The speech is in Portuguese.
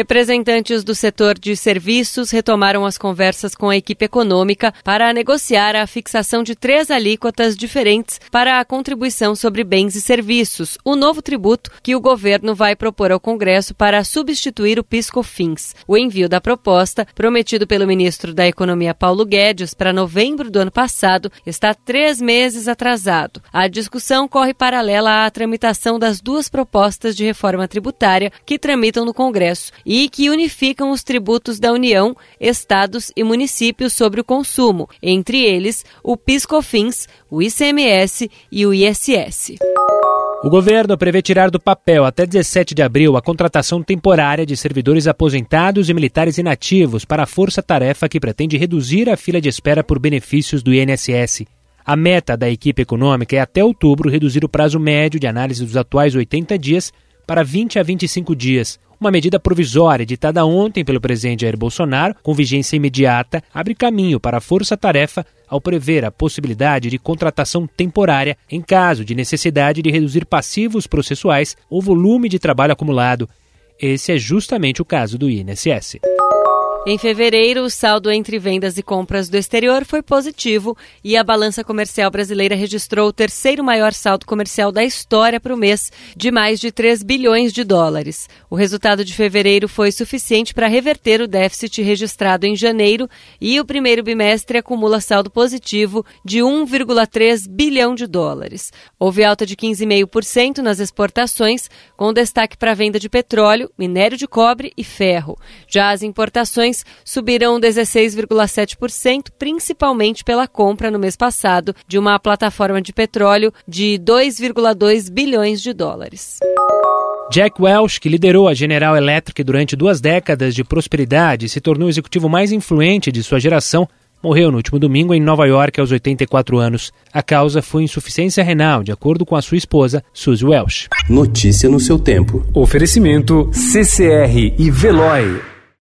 Representantes do setor de serviços retomaram as conversas com a equipe econômica para negociar a fixação de três alíquotas diferentes para a contribuição sobre bens e serviços, o novo tributo que o governo vai propor ao Congresso para substituir o PIS/COFINS. O envio da proposta, prometido pelo ministro da Economia Paulo Guedes para novembro do ano passado, está três meses atrasado. A discussão corre paralela à tramitação das duas propostas de reforma tributária que tramitam no Congresso e que unificam os tributos da União, estados e municípios sobre o consumo, entre eles o PIS/COFINS, o ICMS e o ISS. O governo prevê tirar do papel até 17 de abril a contratação temporária de servidores aposentados e militares inativos para a força-tarefa que pretende reduzir a fila de espera por benefícios do INSS. A meta da equipe econômica é até outubro reduzir o prazo médio de análise dos atuais 80 dias para 20 a 25 dias. Uma medida provisória editada ontem pelo presidente Jair Bolsonaro, com vigência imediata, abre caminho para a força-tarefa ao prever a possibilidade de contratação temporária em caso de necessidade de reduzir passivos processuais ou volume de trabalho acumulado. Esse é justamente o caso do INSS. Em fevereiro, o saldo entre vendas e compras do exterior foi positivo e a balança comercial brasileira registrou o terceiro maior saldo comercial da história para o mês, de mais de 3 bilhões de dólares. O resultado de fevereiro foi suficiente para reverter o déficit registrado em janeiro e o primeiro bimestre acumula saldo positivo de 1,3 bilhão de dólares. Houve alta de 15,5% nas exportações, com destaque para a venda de petróleo, minério de cobre e ferro. Já as importações subiram 16,7%, principalmente pela compra no mês passado de uma plataforma de petróleo de 2,2 bilhões de dólares. Jack Welch, que liderou a General Electric durante duas décadas de prosperidade e se tornou o executivo mais influente de sua geração, morreu no último domingo em Nova York aos 84 anos. A causa foi insuficiência renal, de acordo com a sua esposa, Suzy Welch. Notícia no seu tempo. Oferecimento CCR e Veloy.